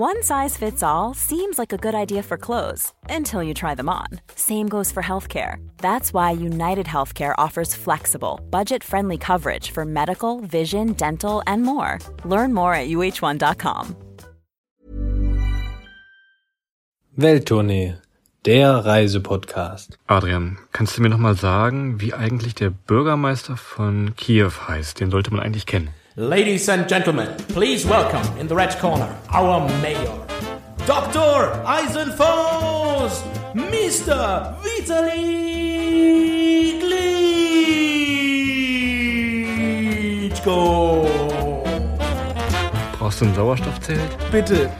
One size fits all seems like a good idea for clothes until you try them on. Same goes for healthcare. That's why United Healthcare offers flexible, budget friendly coverage for medical, vision, dental, and more. Learn more at uh1.com. Welttournee, der Reisepodcast. Adrian, kannst du mir nochmal sagen, wie eigentlich der Bürgermeister von Kiew heißt? Den sollte man eigentlich kennen. Ladies and gentlemen, please welcome in the red corner our mayor, Dr. Eisenfors, Mr. Vitali Klitschko. Brauchst du ein Sauerstoffzelt? Bitte.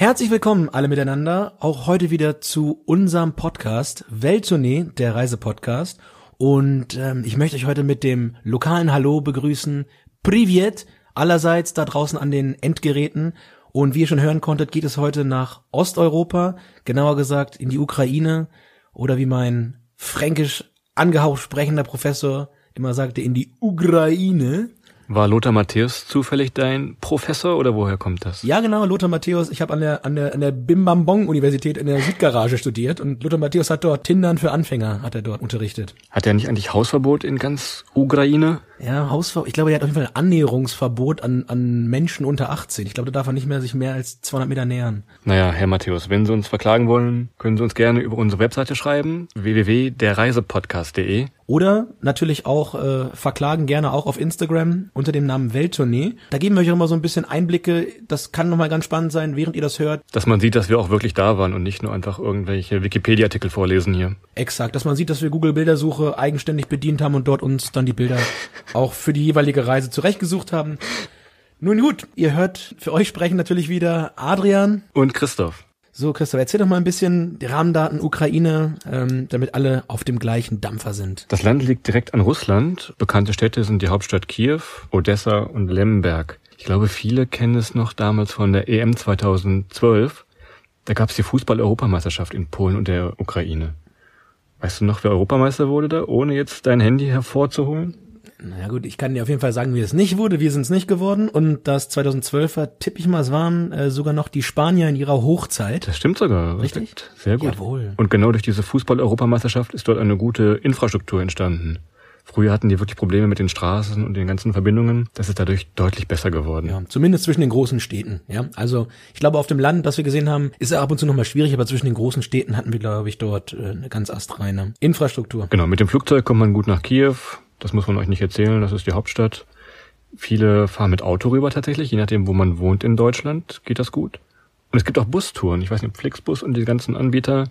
Herzlich willkommen alle miteinander, auch heute wieder zu unserem Podcast Welttournee, der Reisepodcast. Und ähm, ich möchte euch heute mit dem lokalen Hallo begrüßen. Privet allerseits da draußen an den Endgeräten. Und wie ihr schon hören konntet, geht es heute nach Osteuropa, genauer gesagt in die Ukraine oder wie mein fränkisch angehaucht sprechender Professor immer sagte, in die Ukraine. War Lothar Matthäus zufällig dein Professor oder woher kommt das? Ja, genau, Lothar Matthäus. Ich habe an der, an der, an der Bimbambong-Universität in der Südgarage studiert und Lothar Matthäus hat dort Tindern für Anfänger, hat er dort unterrichtet. Hat er nicht eigentlich Hausverbot in ganz Ukraine? Ja, Hausverbot. Ich glaube, er hat auf jeden Fall ein Annäherungsverbot an, an Menschen unter 18. Ich glaube, da darf er nicht mehr sich mehr als 200 Meter nähern. Naja, Herr Matthäus, wenn Sie uns verklagen wollen, können Sie uns gerne über unsere Webseite schreiben, www.derreisepodcast.de. Oder natürlich auch äh, verklagen gerne auch auf Instagram unter dem Namen Welttournee. Da geben wir euch auch mal so ein bisschen Einblicke. Das kann nochmal ganz spannend sein, während ihr das hört. Dass man sieht, dass wir auch wirklich da waren und nicht nur einfach irgendwelche Wikipedia-Artikel vorlesen hier. Exakt, dass man sieht, dass wir Google Bildersuche eigenständig bedient haben und dort uns dann die Bilder auch für die jeweilige Reise zurechtgesucht haben. Nun gut, ihr hört für euch sprechen natürlich wieder Adrian. Und Christoph. So, Christoph, erzähl doch mal ein bisschen die Rahmendaten Ukraine, ähm, damit alle auf dem gleichen Dampfer sind. Das Land liegt direkt an Russland. Bekannte Städte sind die Hauptstadt Kiew, Odessa und Lemberg. Ich glaube, viele kennen es noch damals von der EM 2012. Da gab es die Fußball-Europameisterschaft in Polen und der Ukraine. Weißt du noch, wer Europameister wurde da, ohne jetzt dein Handy hervorzuholen? Naja gut, ich kann dir auf jeden Fall sagen, wie es nicht wurde. Wir sind es nicht geworden. Und das 2012er, tippe ich mal, es waren äh, sogar noch die Spanier in ihrer Hochzeit. Das stimmt sogar. Richtig? Sehr gut. Jawohl. Und genau durch diese Fußball-Europameisterschaft ist dort eine gute Infrastruktur entstanden. Früher hatten die wirklich Probleme mit den Straßen und den ganzen Verbindungen. Das ist dadurch deutlich besser geworden. Ja, zumindest zwischen den großen Städten. Ja, also ich glaube, auf dem Land, das wir gesehen haben, ist es ab und zu noch mal schwierig, aber zwischen den großen Städten hatten wir, glaube ich, dort äh, eine ganz astreine Infrastruktur. Genau, mit dem Flugzeug kommt man gut nach Kiew. Das muss man euch nicht erzählen, das ist die Hauptstadt. Viele fahren mit Auto rüber tatsächlich, je nachdem, wo man wohnt in Deutschland, geht das gut. Und es gibt auch Bustouren. Ich weiß nicht, Flixbus und die ganzen Anbieter,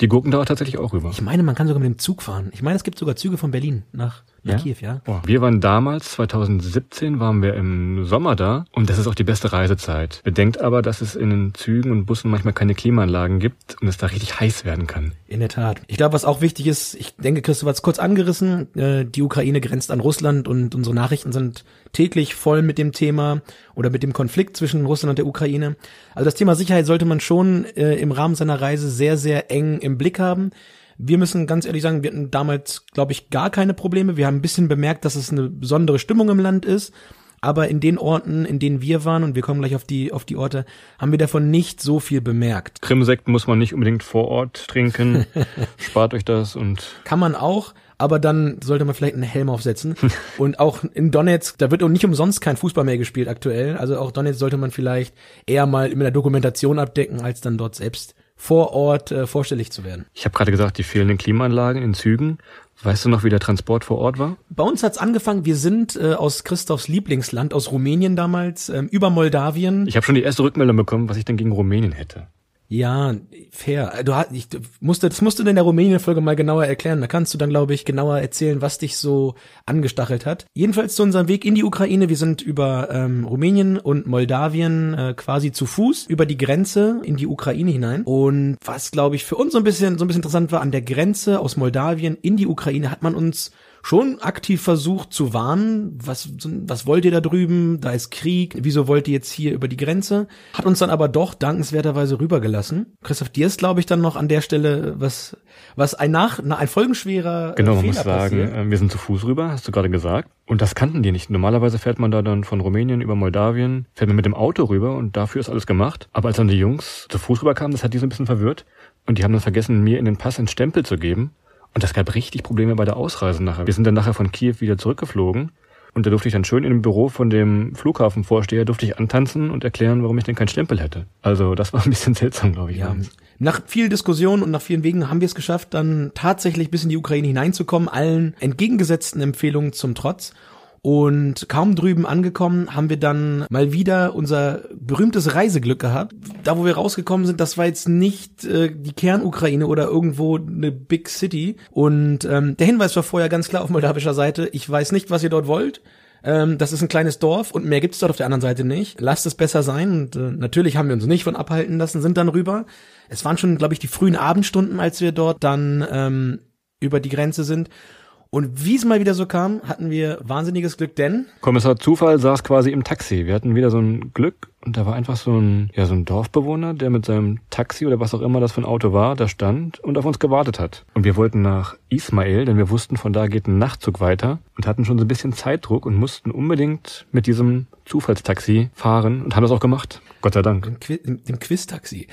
die gucken da tatsächlich auch rüber. Ich meine, man kann sogar mit dem Zug fahren. Ich meine, es gibt sogar Züge von Berlin nach, nach Ja? Kiew, ja. Boah. Wir waren damals, 2017, waren wir im Sommer da und das ist auch die beste Reisezeit. Bedenkt aber, dass es in den Zügen und Bussen manchmal keine Klimaanlagen gibt und es da richtig heiß werden kann. In der Tat. Ich glaube, was auch wichtig ist, ich denke, Christoph hat es kurz angerissen, äh, die Ukraine grenzt an Russland und unsere Nachrichten sind täglich voll mit dem Thema oder mit dem Konflikt zwischen Russland und der Ukraine. Also das Thema Sicherheit sollte man schon äh, im Rahmen seiner Reise sehr, sehr eng im Blick haben. Wir müssen ganz ehrlich sagen, wir hatten damals, glaube ich, gar keine Probleme. Wir haben ein bisschen bemerkt, dass es eine besondere Stimmung im Land ist. Aber in den Orten, in denen wir waren, und wir kommen gleich auf die, auf die Orte, haben wir davon nicht so viel bemerkt. Krimsekt muss man nicht unbedingt vor Ort trinken. Spart euch das und Kann man auch, aber dann sollte man vielleicht einen Helm aufsetzen. Und auch in Donetsk, da wird auch nicht umsonst kein Fußball mehr gespielt aktuell. Also auch Donetsk sollte man vielleicht eher mal mit der Dokumentation abdecken, als dann dort selbst vor Ort äh, vorstellig zu werden. ich habe gerade gesagt, die fehlenden Klimaanlagen in Zügen. Weißt du noch, wie der Transport vor Ort war? Bei uns hat's angefangen, wir sind äh, aus Christophs Lieblingsland, aus Rumänien damals, ähm, über Moldawien. Ich habe schon die erste Rückmeldung bekommen, was ich denn gegen Rumänien hätte. Ja, fair. Du hast, ich musste, das musst du in der Rumänien-Folge mal genauer erklären. Da kannst du dann, glaube ich, genauer erzählen, was dich so angestachelt hat. Jedenfalls zu unserem Weg in die Ukraine. Wir sind über ähm, Rumänien und Moldawien äh, quasi zu Fuß über die Grenze in die Ukraine hinein. Und was, glaube ich, für uns so ein bisschen, so ein bisschen interessant war, an der Grenze aus Moldawien in die Ukraine hat man uns schon aktiv versucht zu warnen, was, was wollt ihr da drüben, da ist Krieg, wieso wollt ihr jetzt hier über die Grenze, hat uns dann aber doch dankenswerterweise rübergelassen. Christoph, dir ist, glaube ich, dann noch an der Stelle was, was ein nach, ein folgenschwerer äh, Genau, man Fehler muss sagen, passiert. äh, wir sind zu Fuß rüber, hast du gerade gesagt. Und das kannten die nicht. Normalerweise fährt man da dann von Rumänien über Moldawien, fährt man mit dem Auto rüber und dafür ist alles gemacht. Aber als dann die Jungs zu Fuß rüberkamen, das hat die so ein bisschen verwirrt. Und die haben dann vergessen, mir in den Pass einen Stempel zu geben. Und das gab richtig Probleme bei der Ausreise nachher. Wir sind dann nachher von Kiew wieder zurückgeflogen. Und da durfte ich dann schön in dem Büro von dem Flughafenvorsteher durfte ich antanzen und erklären, warum ich denn keinen Stempel hätte. Also das war ein bisschen seltsam, glaube ich. Ja. Nach viel Diskussion und nach vielen Wegen haben wir es geschafft, dann tatsächlich bis in die Ukraine hineinzukommen, allen entgegengesetzten Empfehlungen zum Trotz. Und kaum drüben angekommen, haben wir dann mal wieder unser berühmtes Reiseglück gehabt. Da, wo wir rausgekommen sind, das war jetzt nicht äh, die Kernukraine oder irgendwo eine Big City. Und ähm, der Hinweis war vorher ganz klar auf moldawischer Seite. Ich weiß nicht, was ihr dort wollt. Ähm, das ist ein kleines Dorf und mehr gibt's dort auf der anderen Seite nicht. Lasst es besser sein. Und äh, natürlich haben wir uns nicht von abhalten lassen, sind dann rüber. Es waren schon, glaube ich, die frühen Abendstunden, als wir dort dann ähm, über die Grenze sind. Und wie es mal wieder so kam, hatten wir wahnsinniges Glück, denn Kommissar Zufall saß quasi im Taxi. Wir hatten wieder so ein Glück und da war einfach so ein, ja, so ein Dorfbewohner, der mit seinem Taxi oder was auch immer das für ein Auto war, da stand und auf uns gewartet hat. Und wir wollten nach Ismail, denn wir wussten, von da geht ein Nachtzug weiter und hatten schon so ein bisschen Zeitdruck und mussten unbedingt mit diesem Zufallstaxi fahren und haben das auch gemacht. Gott sei Dank. dem, dem, Quiz-Taxi.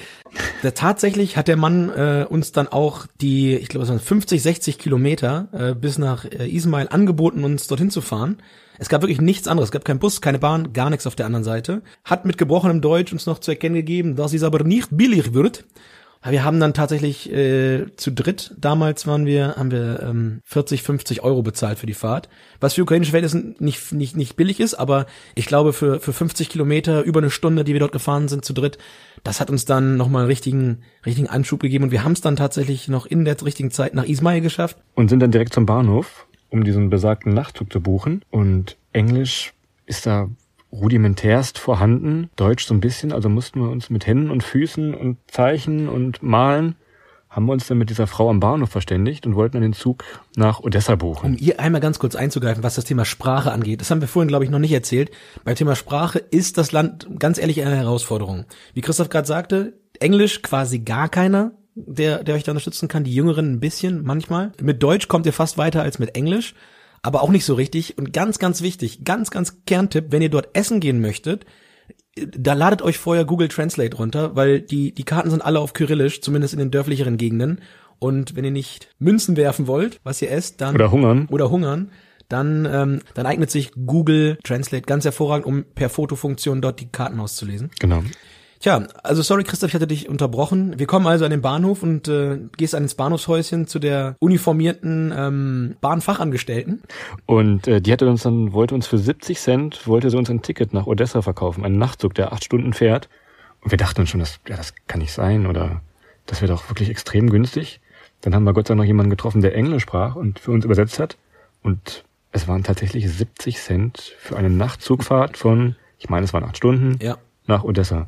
Tatsächlich hat der Mann äh, uns dann auch die, ich glaube, es waren 50, 60 Kilometer äh, bis nach äh, Ismail angeboten, uns dorthin zu fahren. Es gab wirklich nichts anderes. Es gab keinen Bus, keine Bahn, gar nichts auf der anderen Seite. Hat mit gebrochenem Deutsch uns noch zu erkennen gegeben, dass es aber nicht billig wird. Wir haben dann tatsächlich äh, zu dritt, damals waren wir, haben wir ähm, 40, 50 Euro bezahlt für die Fahrt, was für ukrainische Verhältnisse nicht, nicht, nicht billig ist, aber ich glaube für, für 50 Kilometer, über eine Stunde, die wir dort gefahren sind zu dritt, das hat uns dann nochmal einen richtigen, richtigen Anschub gegeben und wir haben es dann tatsächlich noch in der richtigen Zeit nach Ismail geschafft. Und sind dann direkt zum Bahnhof, um diesen besagten Nachtzug zu buchen. Und Englisch ist da rudimentärst vorhanden, Deutsch so ein bisschen, also mussten wir uns mit Händen und Füßen und Zeichen und Malen, haben wir uns dann mit dieser Frau am Bahnhof verständigt und wollten dann den Zug nach Odessa buchen. Um hier einmal ganz kurz einzugreifen, was das Thema Sprache angeht. Das haben wir vorhin, glaube ich, noch nicht erzählt. Beim Thema Sprache ist das Land ganz ehrlich eine Herausforderung. Wie Christoph gerade sagte, Englisch quasi gar keiner, der, der euch da unterstützen kann. Die Jüngeren ein bisschen manchmal. Mit Deutsch kommt ihr fast weiter als mit Englisch. Aber auch nicht so richtig. Und ganz, ganz wichtig, ganz, ganz Kerntipp, wenn ihr dort essen gehen möchtet, da ladet euch vorher Google Translate runter, weil die, die Karten sind alle auf Kyrillisch, zumindest in den dörflicheren Gegenden. Und wenn ihr nicht Münzen werfen wollt, was ihr esst, dann Oder hungern. oder hungern, dann, ähm, dann eignet sich Google Translate ganz hervorragend, um per Fotofunktion dort die Karten auszulesen. Genau. Tja, also sorry Christoph, ich hatte dich unterbrochen. Wir kommen also an den Bahnhof und äh, gehst an ins Bahnhofshäuschen zu der uniformierten ähm, Bahnfachangestellten. Und äh, die hatte uns dann, wollte uns für 70 Cent, wollte sie uns ein Ticket nach Odessa verkaufen, einen Nachtzug, der acht Stunden fährt. Und wir dachten uns schon, das, ja, das kann nicht sein oder das wäre doch wirklich extrem günstig. Dann haben wir Gott sei Dank noch jemanden getroffen, der Englisch sprach und für uns übersetzt hat. Und es waren tatsächlich 70 Cent für eine Nachtzugfahrt von, ich meine, es waren acht Stunden, Ja. nach Odessa.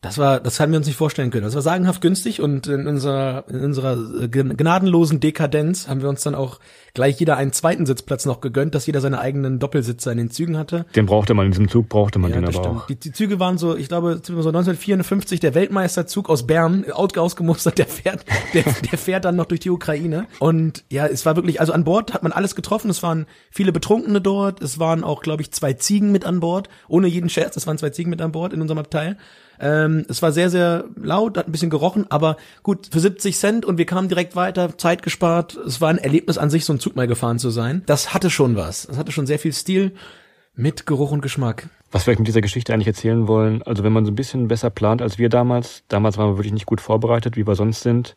Das war, das haben wir uns nicht vorstellen können. Das war sagenhaft günstig und in unserer, in unserer äh, gnadenlosen Dekadenz haben wir uns dann auch gleich jeder einen zweiten Sitzplatz noch gegönnt, dass jeder seine eigenen Doppelsitzer in den Zügen hatte. Den brauchte man, in diesem Zug brauchte man Ja, den aber stimmt. auch. Die, die Züge waren so, ich glaube, so 1954 der Weltmeisterzug aus Bern, ausgemustert, der fährt, der, der fährt dann noch durch die Ukraine. Und ja, es war wirklich, also an Bord hat man alles getroffen. Es waren viele Betrunkene dort. Es waren auch, glaube ich, zwei Ziegen mit an Bord. Ohne jeden Scherz, es waren zwei Ziegen mit an Bord in unserem Abteil. Ähm, es war sehr, sehr laut, hat ein bisschen gerochen, aber gut, für 70 Cent und wir kamen direkt weiter, Zeit gespart. Es war ein Erlebnis an sich, so ein Zug mal gefahren zu sein. Das hatte schon was. Das hatte schon sehr viel Stil mit Geruch und Geschmack. Was wir mit dieser Geschichte eigentlich erzählen wollen, also wenn man so ein bisschen besser plant als wir damals, damals waren wir wirklich nicht gut vorbereitet, wie wir sonst sind.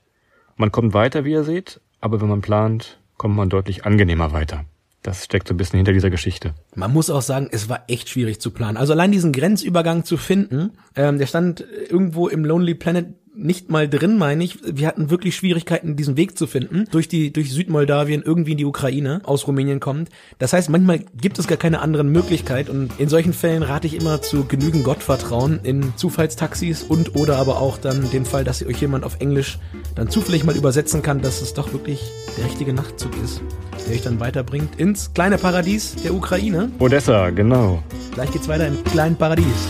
Man kommt weiter, wie ihr seht, aber wenn man plant, kommt man deutlich angenehmer weiter. Das steckt so ein bisschen hinter dieser Geschichte. Man muss auch sagen, es war echt schwierig zu planen. Also allein diesen Grenzübergang zu finden, ähm, der stand irgendwo im Lonely Planet nicht mal drin, meine ich. Wir hatten wirklich Schwierigkeiten, diesen Weg zu finden, durch die, durch Südmoldawien irgendwie in die Ukraine aus Rumänien kommt. Das heißt, manchmal gibt es gar keine anderen Möglichkeit und in solchen Fällen rate ich immer zu genügend Gottvertrauen in Zufallstaxis und oder aber auch dann den Fall, dass euch jemand auf Englisch dann zufällig mal übersetzen kann, dass es doch wirklich der richtige Nachtzug ist, der euch dann weiterbringt ins kleine Paradies der Ukraine. Odessa, genau. Gleich geht's weiter im kleinen Paradies.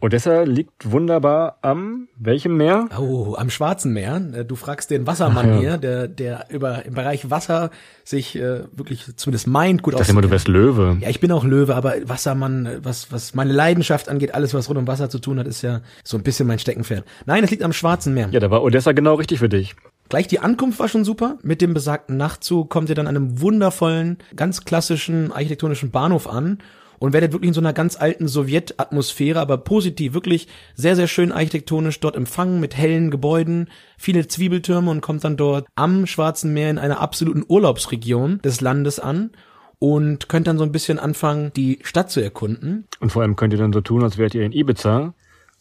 Odessa liegt wunderbar am welchem Meer? Oh, am Schwarzen Meer. Äh, Du fragst den Wassermann Ach ja. hier, der, der über im Bereich Wasser sich äh, wirklich zumindest meint, gut Ich dachte immer, du wärst Löwe. Ja, ich bin auch Löwe, aber Wassermann, äh, was, was meine Leidenschaft angeht, alles, was rund um Wasser zu tun hat, ist ja so ein bisschen mein Steckenpferd. Nein, es liegt am Schwarzen Meer. Ja, da war Odessa genau richtig für dich. Gleich die Ankunft war schon super. Mit dem besagten Nachtzug kommt ihr dann an einem wundervollen, ganz klassischen architektonischen Bahnhof an und werdet wirklich in so einer ganz alten Sowjetatmosphäre, aber positiv, wirklich sehr, sehr schön architektonisch dort empfangen mit hellen Gebäuden, viele Zwiebeltürme und kommt dann dort am Schwarzen Meer in einer absoluten Urlaubsregion des Landes an und könnt dann so ein bisschen anfangen, die Stadt zu erkunden. Und vor allem könnt ihr dann so tun, als wärt ihr in Ibiza,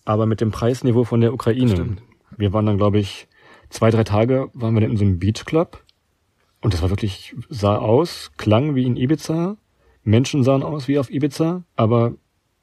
aber mit dem Preisniveau von der Ukraine. Wir waren dann, glaube ich, zwei, drei Tage waren wir dann in so einem Beachclub. Und das war wirklich, sah aus, klang wie in Ibiza. Menschen sahen aus wie auf Ibiza, aber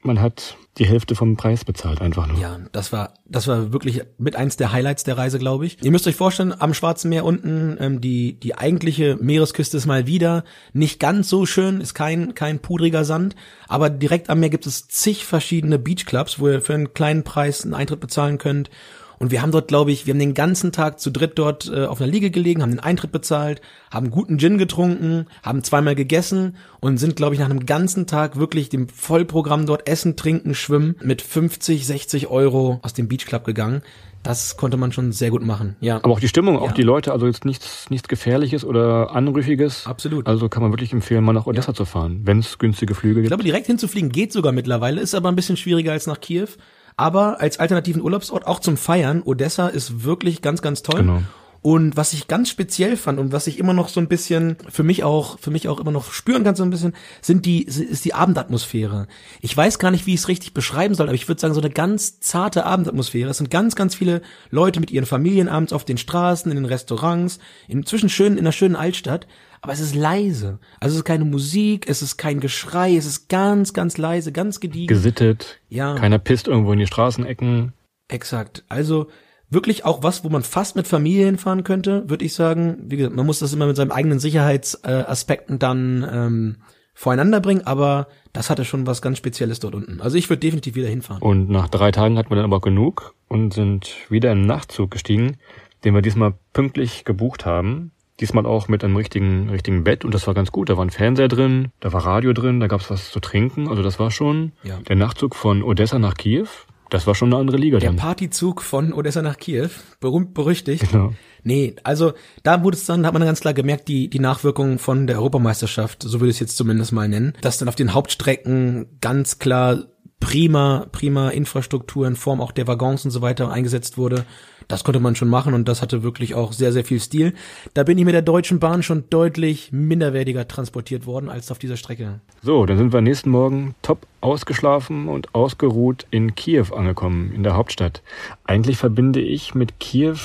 man hat die Hälfte vom Preis bezahlt einfach nur. Ja, das war, das war wirklich mit eins der Highlights der Reise, glaube ich. Ihr müsst euch vorstellen, am Schwarzen Meer unten, ähm, die, die eigentliche Meeresküste ist mal wieder nicht ganz so schön, ist kein, kein pudriger Sand, aber direkt am Meer gibt es zig verschiedene Beachclubs, wo ihr für einen kleinen Preis einen Eintritt bezahlen könnt. Und wir haben dort, glaube ich, wir haben den ganzen Tag zu dritt dort äh, auf einer Liege gelegen, haben den Eintritt bezahlt, haben guten Gin getrunken, haben zweimal gegessen und sind, glaube ich, nach einem ganzen Tag wirklich dem Vollprogramm dort Essen, Trinken, Schwimmen mit 50, 60 Euro aus dem Beachclub gegangen. Das konnte man schon sehr gut machen, ja. Aber auch die Stimmung, auch Ja. die Leute, also jetzt nichts, nichts Gefährliches oder Anrüchiges. Absolut. Also kann man wirklich empfehlen, mal nach Odessa zu fahren, wenn es günstige Flüge Ich gibt. glaube, direkt hinzufliegen geht sogar mittlerweile, ist aber ein bisschen schwieriger als nach Kiew. Aber als alternativen Urlaubsort auch zum Feiern, Odessa ist wirklich ganz, ganz toll. Genau. Und was ich ganz speziell fand und was ich immer noch so ein bisschen für mich auch, für mich auch immer noch spüren kann so ein bisschen, sind die, ist die Abendatmosphäre. Ich weiß gar nicht, wie ich es richtig beschreiben soll, aber ich würde sagen, so eine ganz zarte Abendatmosphäre. Es sind ganz, ganz viele Leute mit ihren Familien abends auf den Straßen, in den Restaurants, inzwischen schön, in einer schönen Altstadt. Aber es ist leise. Also es ist keine Musik, es ist kein Geschrei, es ist ganz, ganz leise, ganz gediegen. Gesittet, Ja. keiner pisst irgendwo in die Straßenecken. Exakt. Also wirklich auch was, wo man fast mit Familie hinfahren könnte, würde ich sagen. Wie gesagt, man muss das immer mit seinen eigenen Sicherheitsaspekten dann ähm, voreinander bringen, aber das hatte schon was ganz Spezielles dort unten. Also ich würde definitiv wieder hinfahren. Und nach drei Tagen hatten wir dann aber genug und sind wieder in den Nachtzug gestiegen, den wir diesmal pünktlich gebucht haben. Diesmal auch mit einem richtigen, richtigen Bett und das war ganz gut. Da war ein Fernseher drin, da war Radio drin, da gab's was zu trinken. Also das war schon Ja. der Nachtzug von Odessa nach Kiew. Das war schon eine andere Liga Der dann. Partyzug von Odessa nach Kiew, berühmt berüchtigt. Genau. Nee, also da wurde es dann, hat man dann ganz klar gemerkt, die, die Nachwirkungen von der Europameisterschaft, so würde ich es jetzt zumindest mal nennen, dass dann auf den Hauptstrecken ganz klar prima, prima Infrastruktur in Form auch der Waggons und so weiter eingesetzt wurde. Das konnte man schon machen und das hatte wirklich auch sehr, sehr viel Stil. Da bin ich mit der Deutschen Bahn schon deutlich minderwertiger transportiert worden als auf dieser Strecke. So, dann sind wir nächsten Morgen top ausgeschlafen und ausgeruht in Kiew angekommen, in der Hauptstadt. Eigentlich verbinde ich mit Kiew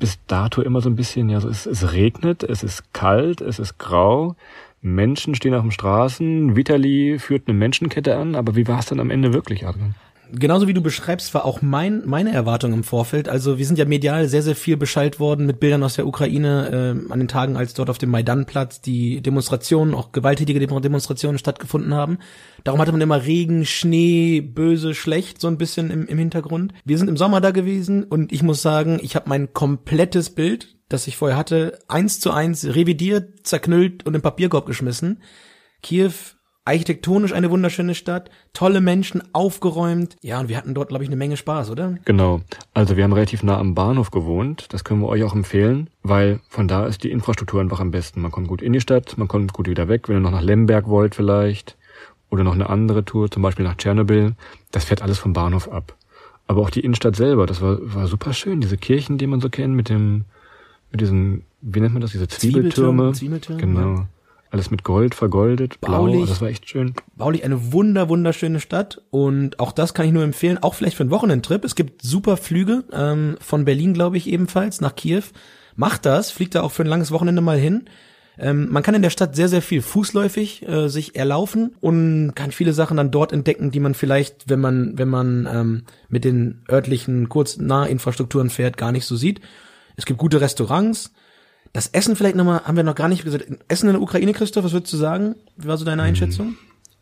bis dato immer so ein bisschen, ja, es, es regnet, es ist kalt, es ist grau, Menschen stehen auf den Straßen, Vitali führt eine Menschenkette an, aber wie war es dann am Ende wirklich, Adrian? Genauso wie du beschreibst, war auch mein, meine Erwartung im Vorfeld. Also wir sind ja medial sehr, sehr viel beschallt worden mit Bildern aus der Ukraine äh, an den Tagen, als dort auf dem Maidanplatz die Demonstrationen, auch gewalttätige Demonstrationen stattgefunden haben. Darum hatte man immer Regen, Schnee, böse, schlecht so ein bisschen im, im Hintergrund. Wir sind im Sommer da gewesen und ich muss sagen, ich habe mein komplettes Bild, das ich vorher hatte, eins zu eins revidiert, zerknüllt und im Papierkorb geschmissen. Kiew architektonisch eine wunderschöne Stadt, tolle Menschen, aufgeräumt. Ja, und wir hatten dort, glaube ich, eine Menge Spaß, oder? Genau. Also wir haben relativ nah am Bahnhof gewohnt. Das können wir euch auch empfehlen, weil von da ist die Infrastruktur einfach am besten. Man kommt gut in die Stadt, man kommt gut wieder weg. Wenn ihr noch nach Lemberg wollt vielleicht oder noch eine andere Tour, zum Beispiel nach Tschernobyl, das fährt alles vom Bahnhof ab. Aber auch die Innenstadt selber, das war, war super schön. Diese Kirchen, die man so kennt, mit dem, mit diesen, wie nennt man das, diese Zwiebeltürme. Zwiebeltürme, genau. ja. Alles mit Gold vergoldet, blau, Baulich. das war echt schön. Baulich eine wunder, wunderschöne Stadt und auch das kann ich nur empfehlen, auch vielleicht für einen Wochenendtrip. Es gibt super Flüge ähm, von Berlin, glaube ich, ebenfalls nach Kiew. Macht das, fliegt da auch für ein langes Wochenende mal hin. Ähm, man kann in der Stadt sehr, sehr viel fußläufig äh, sich erlaufen und kann viele Sachen dann dort entdecken, die man vielleicht, wenn man, wenn man ähm, mit den örtlichen Kurznahinfrastrukturen fährt, gar nicht so sieht. Es gibt gute Restaurants. Das Essen vielleicht nochmal, haben wir noch gar nicht gesagt. Essen in der Ukraine, Christoph, was würdest du sagen? Wie war so deine Einschätzung?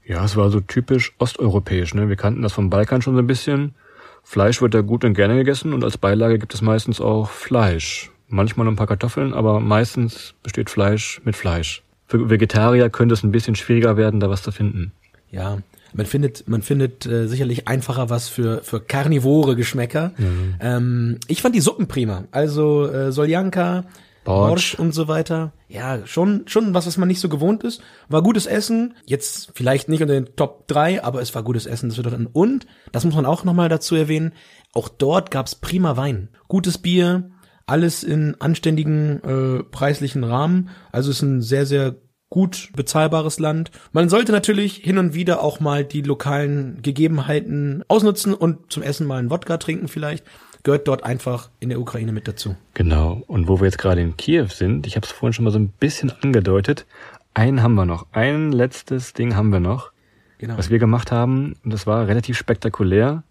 Ja, es war so typisch osteuropäisch. Ne? Wir kannten das vom Balkan schon so ein bisschen. Fleisch wird da gut und gerne gegessen und als Beilage gibt es meistens auch Fleisch. Manchmal ein paar Kartoffeln, aber meistens besteht Fleisch mit Fleisch. Für Vegetarier könnte es ein bisschen schwieriger werden, da was zu finden. Ja, man findet, man findet äh, sicherlich einfacher was für für karnivore Geschmäcker. Ähm, ich fand die Suppen prima. Also äh, Soljanka, Borsch. Und so weiter. Ja, schon schon was, was man nicht so gewohnt ist. War gutes Essen. Jetzt vielleicht nicht unter den Top 3, aber es war gutes Essen. Das wird dort und das muss man auch nochmal dazu erwähnen. Auch dort gab's prima Wein, gutes Bier, alles in anständigen äh, preislichen Rahmen. Also es ist ein sehr sehr gut bezahlbares Land. Man sollte natürlich hin und wieder auch mal die lokalen Gegebenheiten ausnutzen und zum Essen mal einen Wodka trinken vielleicht. Gehört dort einfach in der Ukraine mit dazu. Genau. Und wo wir jetzt gerade in Kiew sind, ich habe es vorhin schon mal so ein bisschen angedeutet, einen haben wir noch. Ein letztes Ding haben wir noch, Genau. was wir gemacht haben. Und das war relativ spektakulär.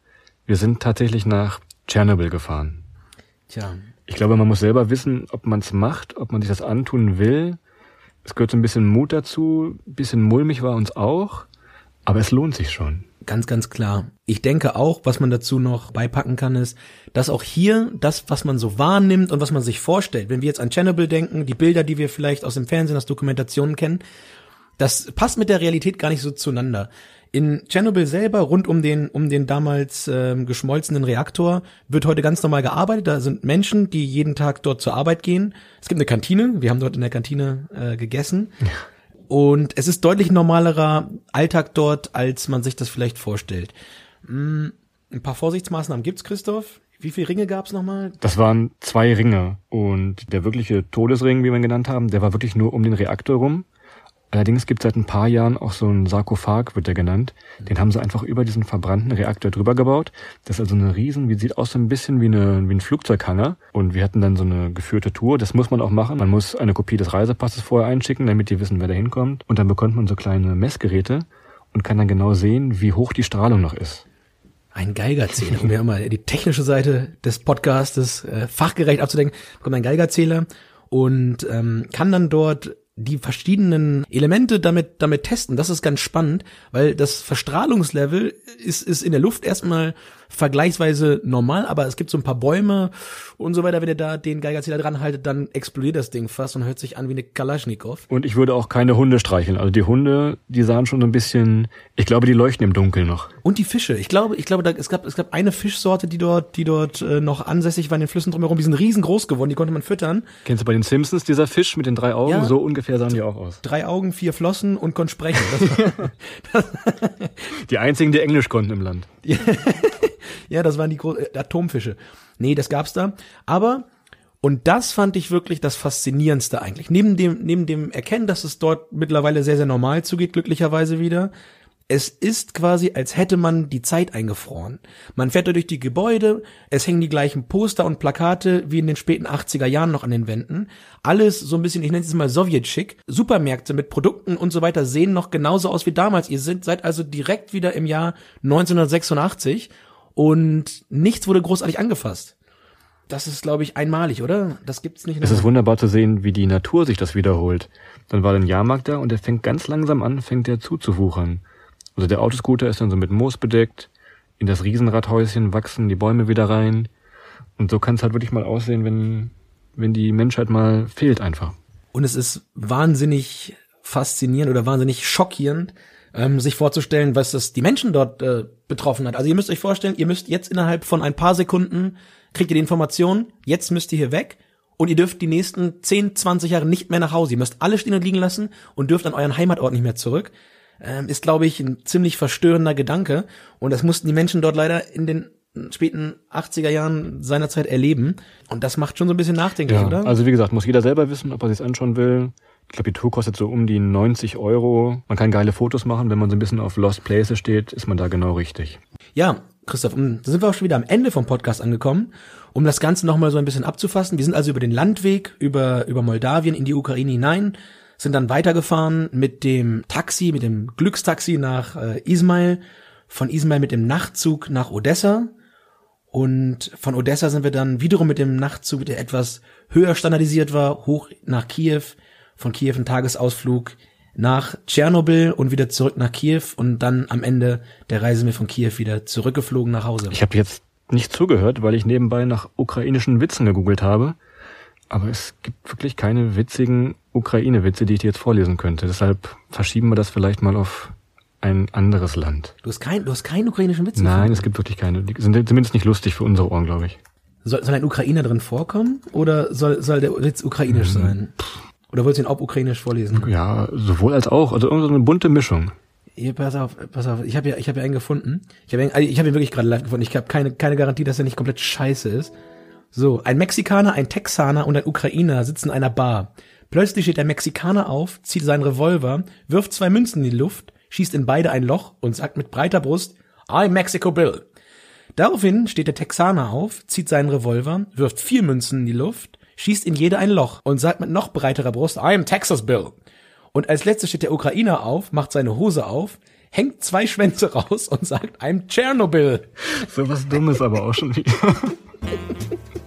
Wir sind tatsächlich nach Tschernobyl gefahren. Tja, Ich glaube, man muss selber wissen, ob man es macht, ob man sich das antun will. Es gehört so ein bisschen Mut dazu, ein bisschen mulmig war uns auch, aber es lohnt sich schon. Ganz, ganz klar. Ich denke auch, was man dazu noch beipacken kann, ist, dass auch hier das, was man so wahrnimmt und was man sich vorstellt, wenn wir jetzt an Chernobyl denken, die Bilder, die wir vielleicht aus dem Fernsehen, aus Dokumentationen kennen, das passt mit der Realität gar nicht so zueinander. In Tschernobyl selber, rund um den, um den damals ähm, geschmolzenen Reaktor, wird heute ganz normal gearbeitet. Da sind Menschen, die jeden Tag dort zur Arbeit gehen. Es gibt eine Kantine. Wir haben dort in der Kantine äh, gegessen. Und es ist deutlich normalerer Alltag dort, als man sich das vielleicht vorstellt. Mm, Ein paar Vorsichtsmaßnahmen gibt's, Christoph. Wie viele Ringe gab's nochmal? Das waren zwei Ringe und der wirkliche Todesring, wie wir ihn genannt haben, der war wirklich nur um den Reaktor rum. Allerdings gibt es seit ein paar Jahren auch so einen Sarkophag, wird der genannt. Den haben sie einfach über diesen verbrannten Reaktor drüber gebaut. Das ist also eine riesen, wie sieht aus so ein bisschen wie, eine, wie ein Flugzeughanger. Und wir hatten dann so eine geführte Tour. Das muss man auch machen. Man muss eine Kopie des Reisepasses vorher einschicken, damit die wissen, wer da hinkommt. Und dann bekommt man so kleine Messgeräte und kann dann genau sehen, wie hoch die Strahlung noch ist. Ein Geigerzähler, um ja mal die technische Seite des Podcastes äh, fachgerecht abzudenken, bekommt ein Geigerzähler und ähm, kann dann dort die verschiedenen Elemente damit damit testen. Das ist ganz spannend, weil das Verstrahlungslevel ist ist in der Luft erstmal vergleichsweise normal, aber es gibt so ein paar Bäume und so weiter. Wenn ihr da den Geigerzähler dran haltet, dann explodiert das Ding fast und hört sich an wie eine Kalaschnikow. Und ich würde auch keine Hunde streicheln. Also die Hunde, die sahen schon so ein bisschen, ich glaube, die leuchten im Dunkeln noch. Und die Fische. Ich glaube, ich glaube, da, es gab, es gab eine Fischsorte, die dort, die dort äh, noch ansässig war in den Flüssen drumherum. Die sind riesengroß geworden. Die konnte man füttern. Kennst du bei den Simpsons dieser Fisch mit den drei Augen? Ja. So ungefähr sahen die auch aus. Drei Augen, vier Flossen und konnte sprechen. Das war, Die einzigen, die Englisch konnten im Land. ja, das waren die Gro äh, Atomfische. Nee, das gab's da. Aber und das fand ich wirklich das Faszinierendste eigentlich. Neben dem, neben dem Erkennen, dass es dort mittlerweile sehr, sehr normal zugeht, glücklicherweise wieder, Es ist quasi, als hätte man die Zeit eingefroren. Man fährt da durch die Gebäude, es hängen die gleichen Poster und Plakate wie in den späten 80er Jahren noch an den Wänden. Alles so ein bisschen, ich nenne es mal Sowjetschick. Supermärkte mit Produkten und so weiter sehen noch genauso aus wie damals. Ihr seid, seid also direkt wieder im Jahr 1986 und nichts wurde großartig angefasst. Das ist, glaube ich, einmalig, oder? Das gibt's nicht. Es ist wunderbar zu sehen, wie die Natur sich das wiederholt. Dann war ein Jahrmarkt da und der fängt ganz langsam an, fängt der zuzuwuchern. Also der Autoscooter ist dann so mit Moos bedeckt, in das Riesenradhäuschen wachsen die Bäume wieder rein. Und so kann es halt wirklich mal aussehen, wenn, wenn die Menschheit mal fehlt einfach. Und es ist wahnsinnig faszinierend oder wahnsinnig schockierend, ähm, sich vorzustellen, was das die Menschen dort äh, betroffen hat. Also ihr müsst euch vorstellen, ihr müsst jetzt innerhalb von ein paar Sekunden, kriegt ihr die Information, jetzt müsst ihr hier weg und ihr dürft die nächsten 10, 20 Jahre nicht mehr nach Hause. Ihr müsst alle stehen und liegen lassen und dürft an euren Heimatort nicht mehr zurück ähm, ist, glaube ich, ein ziemlich verstörender Gedanke. Und das mussten die Menschen dort leider in den späten 80er Jahren seinerzeit erleben. Und das macht schon so ein bisschen nachdenklich, ja, oder? Also wie gesagt, muss jeder selber wissen, ob er sich's anschauen will. Ich glaube, die Tour kostet so um die 90 Euro. Man kann geile Fotos machen. Wenn man so ein bisschen auf Lost Places steht, ist man da genau richtig. Ja, Christoph, da sind wir auch schon wieder am Ende vom Podcast angekommen. Um das Ganze nochmal so ein bisschen abzufassen. Wir sind also über den Landweg, über, über Moldawien in die Ukraine hinein, sind dann weitergefahren mit dem Taxi, mit dem Glückstaxi nach äh, Ismail, von Ismail mit dem Nachtzug nach Odessa und von Odessa sind wir dann wiederum mit dem Nachtzug, der etwas höher standardisiert war, hoch nach Kiew, von Kiew ein Tagesausflug nach Tschernobyl und wieder zurück nach Kiew und dann am Ende der Reise mir von Kiew wieder zurückgeflogen nach Hause. Ich habe jetzt nicht zugehört, weil ich nebenbei nach ukrainischen Witzen gegoogelt habe. Aber es gibt wirklich keine witzigen Ukraine-Witze, die ich dir jetzt vorlesen könnte. Deshalb verschieben wir das vielleicht mal auf ein anderes Land. Du hast, kein, du hast keinen ukrainischen Witz? Nein, es gibt wirklich keine. Die sind zumindest nicht lustig für unsere Ohren, glaube ich. Soll, soll ein Ukrainer drin vorkommen? Oder soll, soll der Witz ukrainisch mhm. sein? Oder wolltest du ihn auch ukrainisch vorlesen? Ja, sowohl als auch. Also irgendwie so eine bunte Mischung. Hier, pass auf, pass auf. Ich habe ja, ich habe ja einen gefunden. Ich habe, ich habe ihn wirklich gerade live gefunden. Ich habe keine, keine Garantie, dass er nicht komplett scheiße ist. So, ein Mexikaner, ein Texaner und ein Ukrainer sitzen in einer Bar. Plötzlich steht der Mexikaner auf, zieht seinen Revolver, wirft zwei Münzen in die Luft, schießt in beide ein Loch und sagt mit breiter Brust, I'm Mexico Bill. Daraufhin steht der Texaner auf, zieht seinen Revolver, wirft vier Münzen in die Luft, schießt in jede ein Loch und sagt mit noch breiterer Brust, I'm Texas Bill. Und als letztes steht der Ukrainer auf, macht seine Hose auf, hängt zwei Schwänze raus und sagt, I'm Tschernobyl. So was Dummes aber auch schon wieder.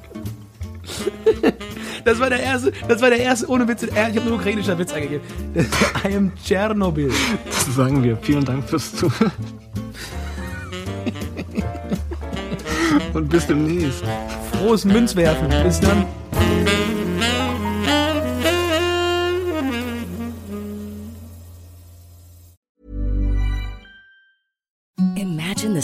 Das war der erste, das war der erste ohne Witz. Ich habe nur ukrainischer Witz eingegeben. I am Tschernobyl. Das sagen wir. Vielen Dank fürs Zuhören. Und bis demnächst. Frohes Münzwerfen. Bis dann.